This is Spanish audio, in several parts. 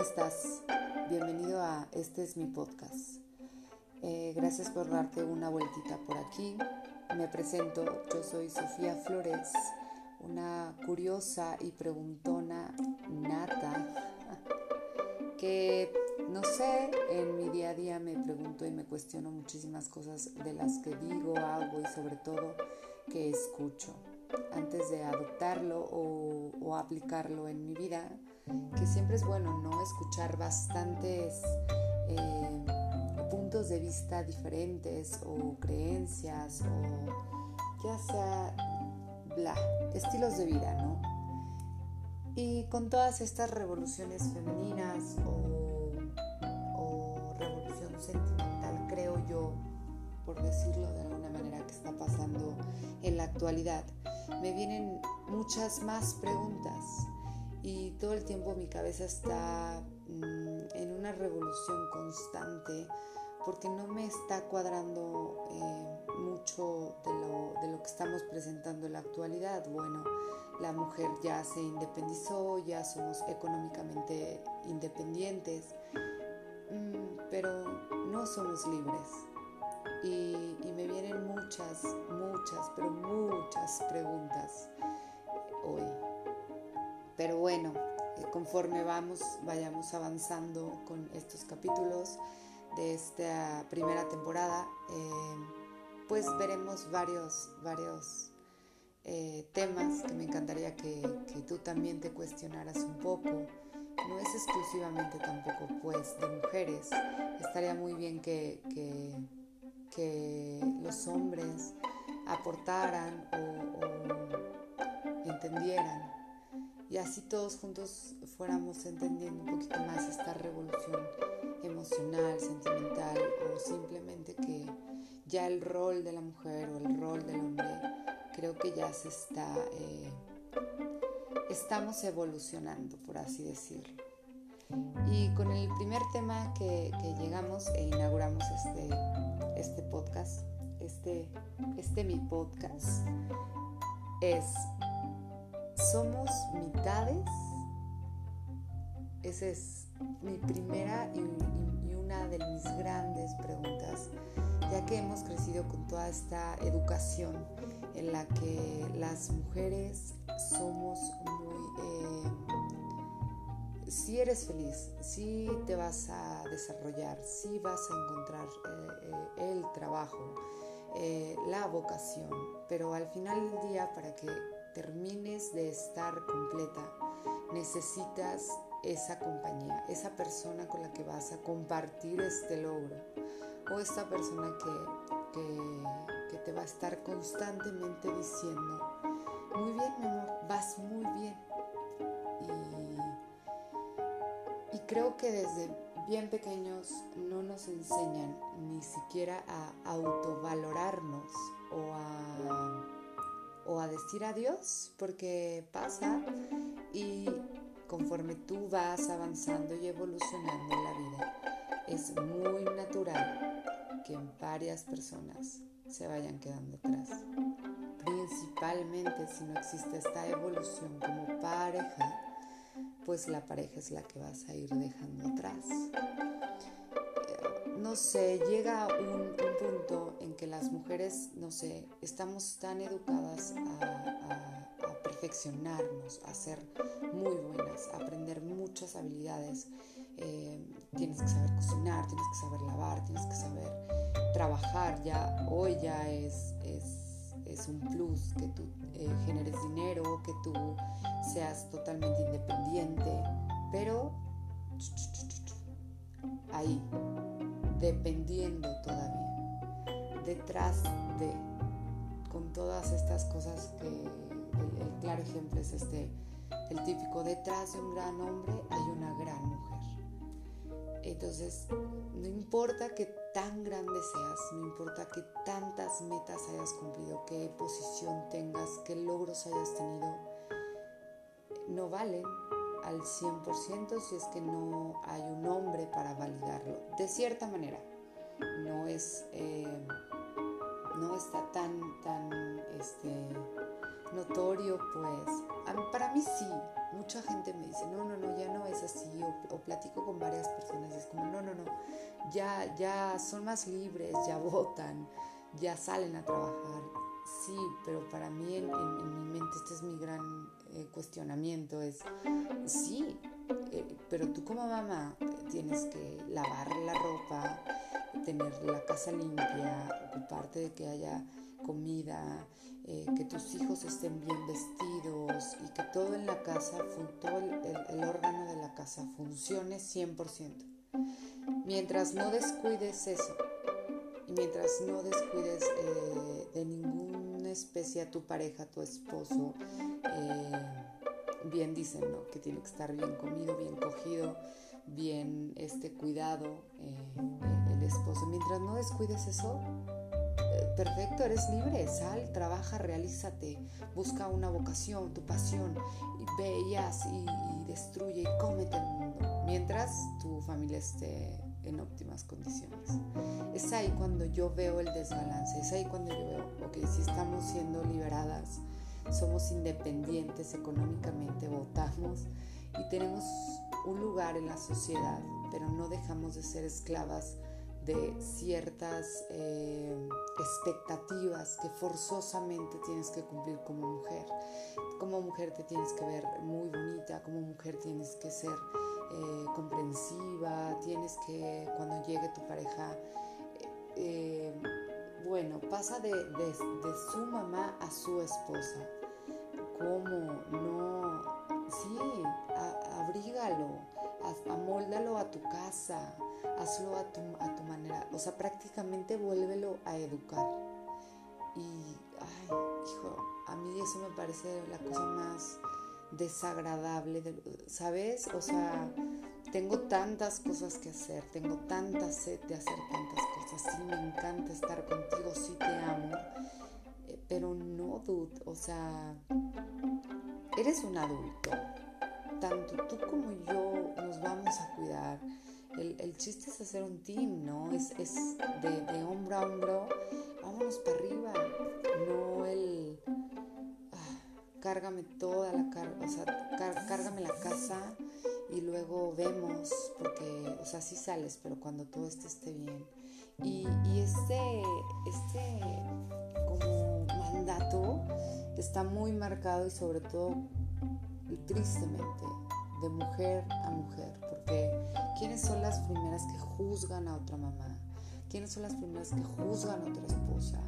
¿cómo estás? Bienvenido a Este es mi podcast. Eh, gracias por darte una vueltita por aquí. Me presento, yo soy Sofía Flores, una curiosa y preguntona nata que, no sé, en mi día a día me pregunto y me cuestiono muchísimas cosas de las que digo, hago y sobre todo que escucho antes de adoptarlo o, aplicarlo en mi vida, que siempre es bueno, ¿no? Escuchar bastantes eh, puntos de vista diferentes o creencias o ya sea, bla, estilos de vida, ¿no? Y con todas estas revoluciones femeninas o, o revolución sentimental, creo yo, por decirlo de alguna manera, que está pasando en la actualidad, me vienen muchas más preguntas y todo el tiempo mi cabeza está mm, en una revolución constante porque no me está cuadrando eh, mucho de lo, de lo que estamos presentando en la actualidad. Bueno, la mujer ya se independizó, ya somos económicamente independientes, mm, pero no somos libres y, me vienen muchas, muchas, pero muchas preguntas hoy. Pero bueno, eh, conforme vamos, vayamos avanzando con estos capítulos de esta primera temporada, eh, pues veremos varios, varios eh, temas que me encantaría que, tú también te cuestionaras un poco. No es exclusivamente tampoco pues de mujeres. Estaría muy bien que que los hombres aportaran o, entendieran y así todos juntos fuéramos entendiendo un poquito más esta revolución emocional, sentimental o simplemente que ya el rol de la mujer o el rol del hombre creo que ya se está, eh, estamos evolucionando, por así decirlo. Y con el primer tema que, llegamos e inauguramos este, este podcast, este, este mi podcast, es, ¿somos mitades? Esa es mi primera y, una de mis grandes preguntas, ya que hemos crecido con toda esta educación en la que las mujeres somos muy... Eh, si eres feliz, si te vas a desarrollar, si vas a encontrar eh, eh, el trabajo, eh, la vocación, pero al final del día para que termines de estar completa, necesitas esa compañía, esa persona con la que vas a compartir este logro o esta persona que, que te va a estar constantemente diciendo, muy bien mi amor, vas muy bien creo que desde bien pequeños no nos enseñan ni siquiera a autovalorarnos o a, o a decir adiós, porque pasa y conforme tú vas avanzando y evolucionando en la vida, es muy natural que varias personas se vayan quedando atrás. Principalmente si no existe esta evolución como pareja pues la pareja es la que vas a ir dejando atrás. Eh, no sé, llega un, punto en que las mujeres, no sé, estamos tan educadas a, perfeccionarnos, a ser muy buenas, a aprender muchas habilidades. Eh, tienes que saber cocinar, tienes que saber lavar, tienes que saber trabajar. Ya hoy ya es, es, es un plus que tú eh, generes dinero, que tú seas totalmente independiente, pero ahí, dependiendo todavía, detrás de, con todas estas cosas que el, claro ejemplo es este, el típico, detrás de un gran hombre hay una gran mujer. Entonces, no importa que tan grande seas, no importa que tantas metas hayas cumplido, qué posición tengas, qué logros hayas tenido, no valen al 100% si es que no hay un hombre para validarlo. De cierta manera, no es, eh, no está tan, tan este, notorio, pues, para mí sí, mucha gente me dice, no, no, no, ya no es así, o, platico con varias personas es como, no, no, no, ya, ya son más libres, ya votan, ya salen a trabajar. Sí, pero para mí en, mi mente este es mi gran eh, cuestionamiento, es, sí, eh, pero tú como mamá tienes que lavar la ropa, tener la casa limpia, ocuparte de que haya comida, eh, que tus hijos estén bien vestidos y que todo en la casa, todo el, órgano de la casa funcione 100%. Mientras no descuides eso y mientras no descuides eh, de ninguna especie a tu pareja, a tu esposo, eh, bien dicen, ¿no? Que tiene que estar bien comido, bien cogido, bien este, cuidado el esposo. Mientras no descuides eso, perfecto, eres libre, sal, trabaja, realízate, busca una vocación, tu pasión, y ve y y, destruye y cómete el mundo, mientras tu familia esté en óptimas condiciones. Es ahí cuando yo veo el desbalance, es ahí cuando yo veo, ok, si estamos siendo liberadas, somos independientes económicamente, votamos y tenemos un lugar en la sociedad, pero no dejamos de ser esclavas de ciertas eh, expectativas que forzosamente tienes que cumplir como mujer. Como mujer te tienes que ver muy bonita, como mujer tienes que ser eh, comprensiva, tienes que cuando llegue tu pareja, eh, bueno, pasa de, su mamá a su esposa. ¿Cómo? No, sí, abrígalo, amóldalo a tu casa hazlo a tu, a tu manera, o sea, prácticamente vuélvelo a educar. Y, ay, hijo, a mí eso me parece la cosa más desagradable, ¿sabes? O sea, tengo tantas cosas que hacer, tengo tanta sed de hacer tantas cosas, sí me encanta estar contigo, sí te amo, eh, pero no, dude, o sea, eres un adulto, tanto tú como yo nos vamos a cuidar, el, chiste es hacer un team, ¿no? Es, de, hombro a hombro, vámonos para arriba, no el ah, cárgame toda la carga, o sea, cárgame la casa y luego vemos, porque, o sea, sí sales, pero cuando todo esto esté bien. Y, y este, este como mandato está muy marcado y sobre todo, tristemente, de mujer a mujer, porque ¿quiénes son las primeras que juzgan a otra mamá? ¿Quiénes son las primeras que juzgan a otra esposa?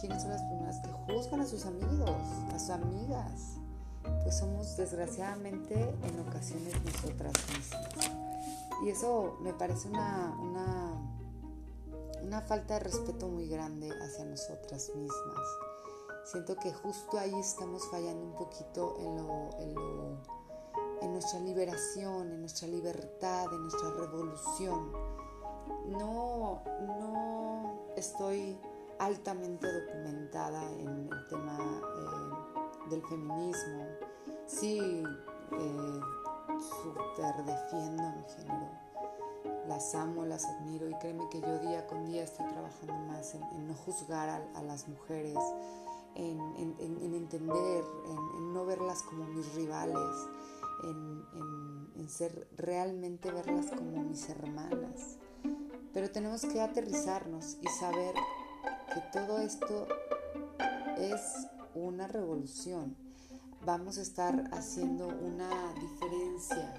¿Quiénes son las primeras que juzgan a sus amigos, a sus amigas? Pues somos desgraciadamente en ocasiones nosotras mismas. Y eso me parece una, una, falta de respeto muy grande hacia nosotras mismas. Siento que justo ahí estamos fallando un poquito en lo, en lo en nuestra liberación, en nuestra libertad, en nuestra revolución. No, no estoy altamente documentada en el tema eh, del feminismo. Sí, eh, defiendo a mi género. Las amo, las admiro y créeme que yo día con día estoy trabajando más en, no juzgar a, las mujeres, en, entender, en no verlas como mis rivales, en, ser realmente verlas como mis hermanas. Pero tenemos que aterrizarnos y saber que todo esto es una revolución. Vamos a estar haciendo una diferencia.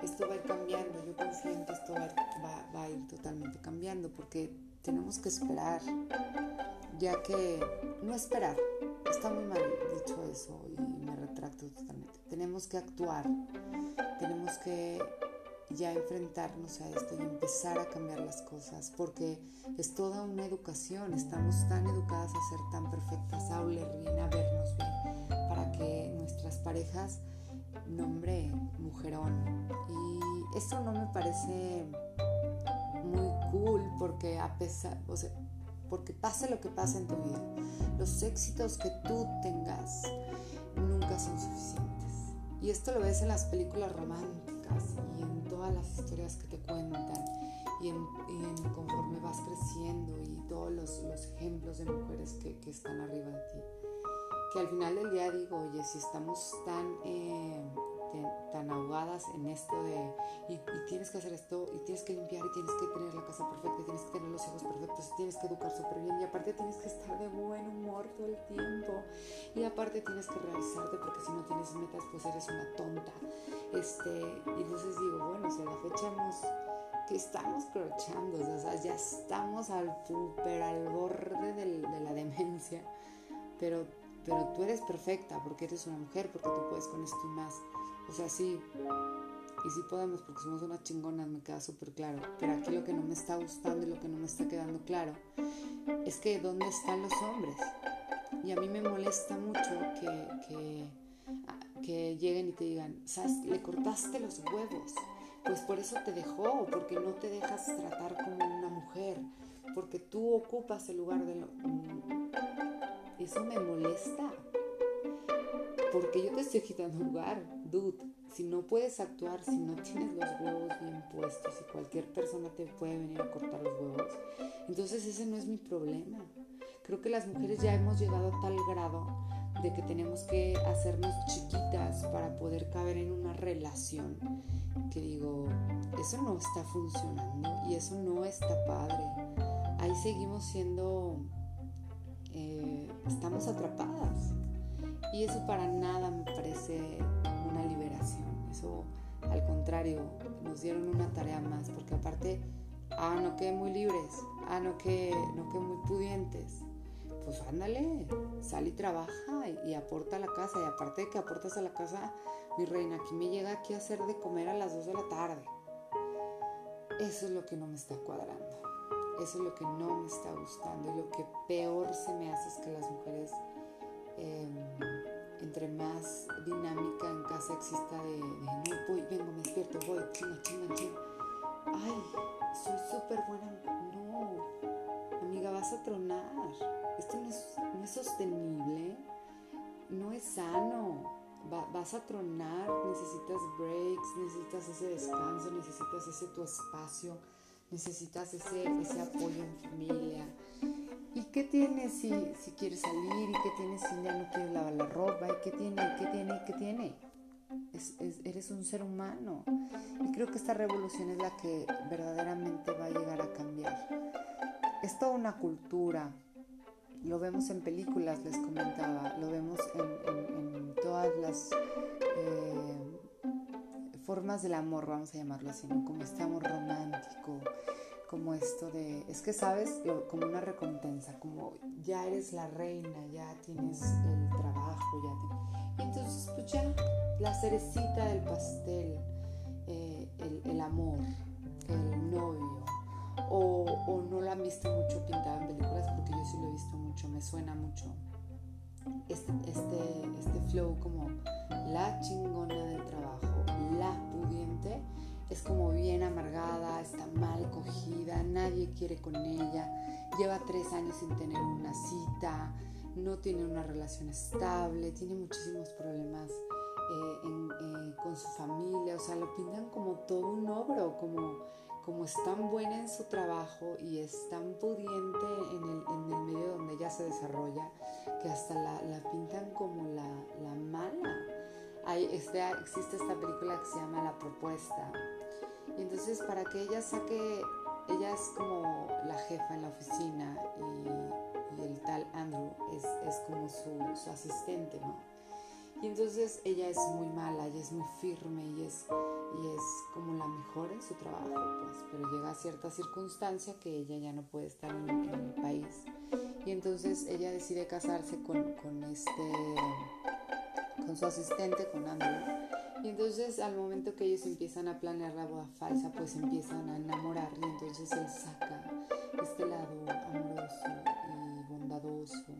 Esto va a ir cambiando. Yo confío en que esto va a ir totalmente cambiando porque tenemos que esperar, ya que no esperar, está muy mal dicho eso totalmente. Tenemos que actuar, tenemos que ya enfrentarnos a esto y empezar a cambiar las cosas, porque es toda una educación, estamos tan educadas a ser tan perfectas, a oler bien, a vernos bien, para que nuestras parejas nombre mujerón. Y esto no me parece muy cool porque a pesar, o sea, porque pase lo que pase en tu vida, los éxitos que tú tengas nunca son suficientes. Y esto lo ves en las películas románticas y en todas las historias que te cuentan y en, conforme vas creciendo y todos los, ejemplos de mujeres que, están arriba de ti. Que al final del día digo, oye, si estamos tan, eh, tan ahogadas en esto de, y, tienes que hacer esto, y tienes que limpiar, y tienes que tener la casa perfecta, y tienes que tener los hijos perfectos, y tienes que educar súper bien, y aparte tienes que estar de buen humor todo el tiempo, y aparte tienes que realizarte, porque si no tienes metas, pues eres una tonta. Este, y entonces digo, bueno, si a la fecha que estamos crochando, o sea, ya estamos al super al borde de la demencia, pero pero tú eres perfecta porque eres una mujer, porque tú puedes con esto y más. O sea, sí, y sí podemos porque somos unas chingonas, me queda súper claro. Pero aquí lo que no me está gustando y lo que no me está quedando claro es que ¿dónde están los hombres? Y a mí me molesta mucho que, que, que lleguen y te digan, ¿sabes? Le cortaste los huevos. Pues por eso te dejó, porque no te dejas tratar como una mujer, porque tú ocupas el lugar de lo, eso me molesta. Porque yo te estoy quitando lugar, dude. Si no puedes actuar, si no tienes los huevos bien puestos y cualquier persona te puede venir a cortar los huevos, entonces ese no es mi problema. Creo que las mujeres ya hemos llegado a tal grado de que tenemos que hacernos chiquitas para poder caber en una relación que digo, eso no está funcionando y eso no está padre. Ahí seguimos siendo eh, estamos atrapadas. Y eso para nada me parece una liberación. Eso, al contrario, nos dieron una tarea más, porque aparte, ah, no que muy libres, ah, no que, no que muy pudientes. Pues ándale, sal y trabaja y, aporta a la casa. Y aparte de que aportas a la casa, mi reina, aquí me llega aquí a hacer de comer a las 2 de la tarde. Eso es lo que no me está cuadrando. Eso es lo que no me está gustando y lo que peor se me hace es que las mujeres, em, entre más dinámica en casa exista de, no voy, vengo, me despierto, voy, chinga, chinga, chinga. Ay, soy súper buena. No, amiga, vas a tronar. Esto no es, no es sostenible, no es sano. vas a tronar, necesitas breaks, necesitas ese descanso, necesitas ese tu espacio necesitas ese, ese apoyo en familia. ¿Y qué tienes si, si quieres salir? ¿Y qué tienes si ya no quieres lavar la ropa? ¿Y qué tiene? ¿Y qué tiene? ¿Y qué tiene? Es, eres un ser humano. Y creo que esta revolución es la que verdaderamente va a llegar a cambiar. Es toda una cultura. Lo vemos en películas, les comentaba. Lo vemos en, todas las... Eh, formas del amor, vamos a llamarlo así. Como este amor romántico, como esto de, es que sabes, como una recompensa, como ya eres la reina, ya tienes el trabajo, ya y entonces pues ya la cerecita del pastel, eh, el, amor, el novio, o, o, no la han visto mucho pintada en películas porque yo sí lo he visto mucho, me suena mucho este, este, este flow como la chingona del trabajo, la pudiente, es como bien amargada, está mal cogida, nadie quiere con ella, lleva tres años sin tener una cita, no tiene una relación estable, tiene muchísimos problemas eh, eh, con su familia, o sea, lo pintan como todo un ogro, como, como es tan buena en su trabajo y es tan pudiente en el, en el medio donde ella se desarrolla, que hasta la, la pintan como la, la mala este, existe esta película que se llama La Propuesta. Y entonces para que ella saque, ella es como la jefa en la oficina y, el tal Andrew es, es como su, su, asistente, ¿no? Y entonces ella es muy mala, ella es muy firme y es, y es como la mejor en su trabajo, pues, pero llega a cierta circunstancia que ella ya no puede estar en, en el país. Y entonces ella decide casarse con, con este con su asistente, con Andrew. Y entonces al momento que ellos empiezan a planear la boda falsa, pues empiezan a enamorar y entonces él saca este lado amoroso y bondadoso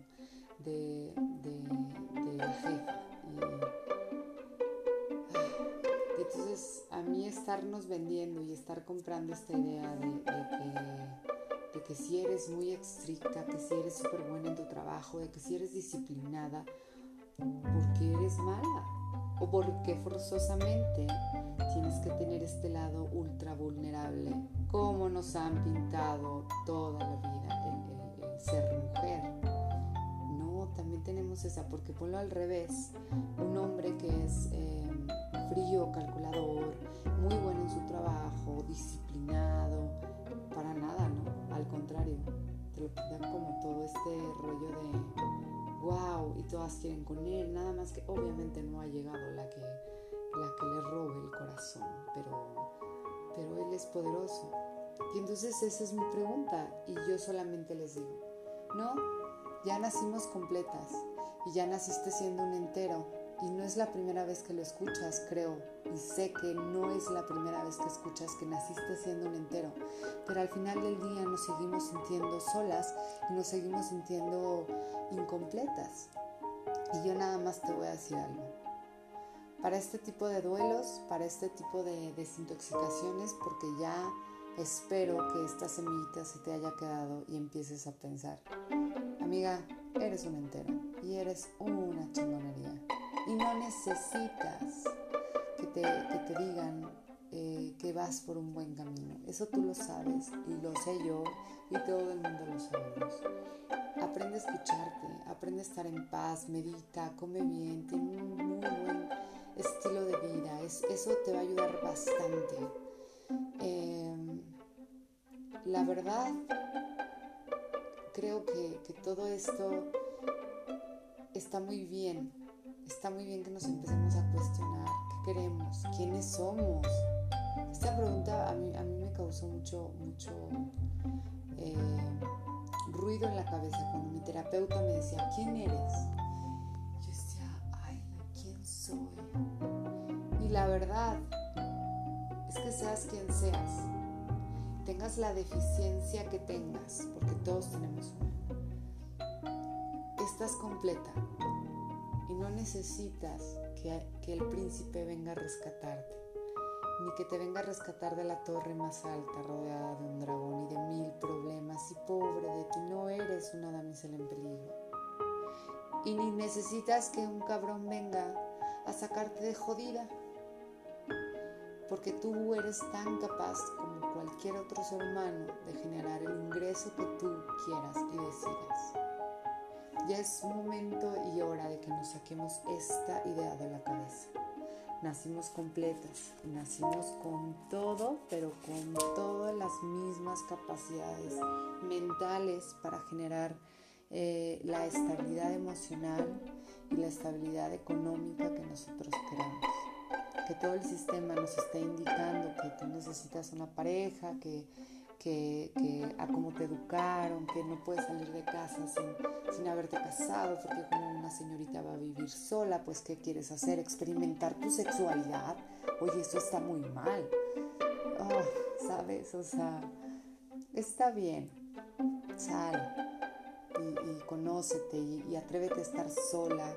de, de, la jefa. Y, entonces a mí estarnos vendiendo y estar comprando esta idea de, de que, de que si eres muy estricta, que si eres súper buena en tu trabajo, de que si eres disciplinada, porque eres mala o porque forzosamente tienes que tener este lado ultra vulnerable, como nos han pintado toda la vida el, ser mujer. No, también tenemos esa, porque ponlo al revés, un hombre que es em, frío, calculador, muy bueno en su trabajo, disciplinado, para nada, ¿no? Al contrario, te lo dan como todo este rollo de wow y todas quieren con él, nada más que obviamente no ha llegado la que, la que le robe el corazón, pero, pero él es poderoso. Y entonces esa es mi pregunta y yo solamente les digo, no, ya nacimos completas y ya naciste siendo un entero y no es la primera vez que lo escuchas, creo, y sé que no es la primera vez que escuchas que naciste siendo un entero, pero al final del día nos seguimos sintiendo solas y nos seguimos sintiendo incompletas. Y yo nada más te voy a decir algo. Para este tipo de duelos, para este tipo de desintoxicaciones, porque ya espero que esta semillita se te haya quedado y empieces a pensar, amiga, eres un entero y eres una chingonería y no necesitas que te, te digan eh, que vas por un buen camino. Eso tú lo sabes y lo sé yo y todo el mundo lo sabemos. Aprende a escucharte, aprende a estar en paz, medita, come bien, tiene un muy buen estilo de vida. Es, eso te va a ayudar bastante. Em, la verdad, creo que, que todo esto está muy bien está muy bien que nos empecemos a cuestionar qué queremos, quiénes somos. Esta pregunta a mí, a mí me causó mucho, mucho eh, ruido en la cabeza cuando mi terapeuta me decía, ¿quién eres? Yo decía, ay, ¿quién soy? Y la verdad es que seas quien seas, tengas la deficiencia que tengas, porque todos tenemos una, estás completa no necesitas que, el príncipe venga a rescatarte, ni que te venga a rescatar de la torre más alta rodeada de un dragón y de mil problemas y pobre de ti, no eres una damisela en peligro. Y ni necesitas que un cabrón venga a sacarte de jodida, porque tú eres tan capaz como cualquier otro ser humano de generar el ingreso que tú quieras y decidas. Ya es momento y hora de que nos saquemos esta idea de la cabeza. Nacimos completas, nacimos con todo, pero con todas las mismas capacidades mentales para generar eh, la estabilidad emocional y la estabilidad económica que nosotros queramos. Que todo el sistema nos está indicando que tú necesitas una pareja, que que, a cómo te educaron, que no puedes salir de casa sin, sin haberte casado, porque como una señorita va a vivir sola, pues ¿qué quieres hacer? ¿Experimentar tu sexualidad? Oye, eso está muy mal. Oh, ¿Sabes? O sea, está bien. Sal y, conócete y, atrévete a estar sola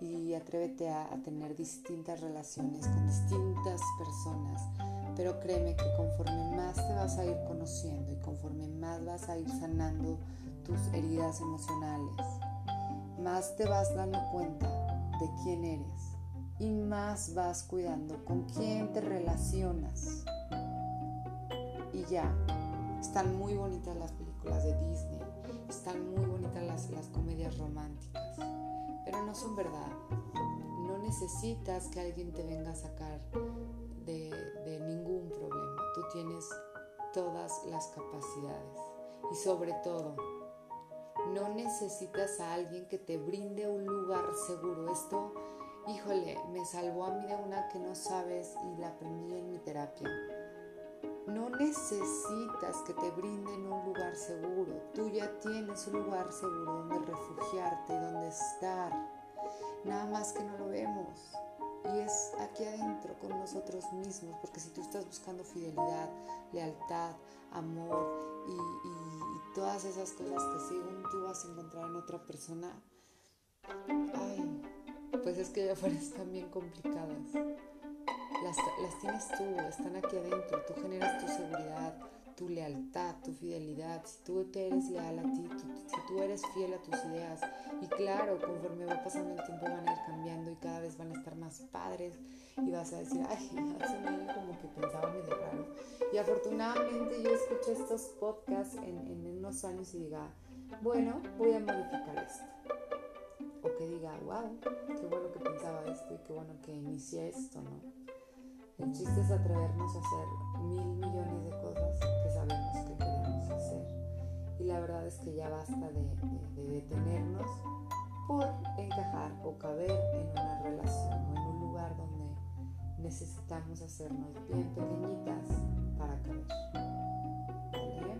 y atrévete a tener distintas relaciones con distintas personas pero créeme que conforme más te vas a ir conociendo y conforme más vas a ir sanando tus heridas emocionales, más te vas dando cuenta de quién eres y más vas cuidando con quién te relacionas. Y ya, están muy bonitas las películas de Disney, están muy bonitas las, las comedias románticas, pero no son verdad. No necesitas que alguien te venga a sacar tienes todas las capacidades y sobre todo, no necesitas a alguien que te brinde un lugar seguro. Esto, híjole, me salvó a mí de una que no sabes y la aprendí en mi terapia. No necesitas que te brinden un lugar seguro. Tú ya tienes un lugar seguro donde refugiarte, donde estar. Nada más que no lo vemos. Y es aquí adentro con nosotros mismos, porque si tú estás buscando fidelidad, lealtad, amor y, todas esas cosas que según tú vas a encontrar en otra persona, ay, pues es que ya fuera están bien complicadas. Las, las tienes tú, están aquí adentro, tú generas tu seguridad, tu lealtad, tu fidelidad, si tú te eres leal a ti, si tú eres fiel a tus ideas. Y claro, conforme va pasando el tiempo van a ir cambiando y cada vez van a estar más padres y vas a decir, ay, hace un como que pensaba medio raro. Y afortunadamente yo escuché estos podcasts en, en unos años y diga, bueno, voy a modificar esto. que diga, wow, qué bueno que pensaba esto y qué bueno que inicié esto, ¿no? El chiste es atrevernos a hacer mil millones de cosas que sabemos que queremos hacer. Y la verdad es que ya basta de, detenernos por encajar o caber en una relación o en un lugar donde necesitamos hacernos bien pequeñitas para caber. ¿Vale?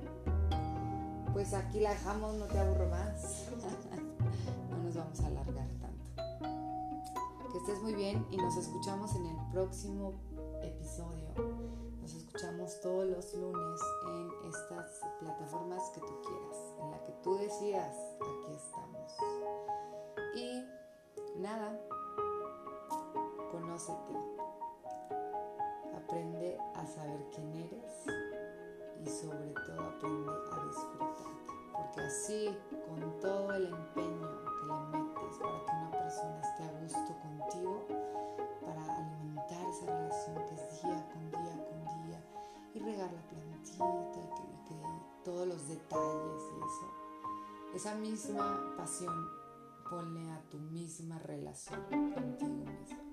Pues aquí la dejamos, no te aburro más. vamos a alargar tanto. Que estés muy bien y nos escuchamos en el próximo. Nos todos los lunes en estas plataformas que tú quieras, en la que tú decidas, aquí estamos. Y nada, conócete, aprende a saber quién eres y sobre todo aprende a disfrutarte, porque así, con todo el empeño metes para que una persona los detalles y eso. Esa misma pasión ponle a tu misma relación contigo mismo.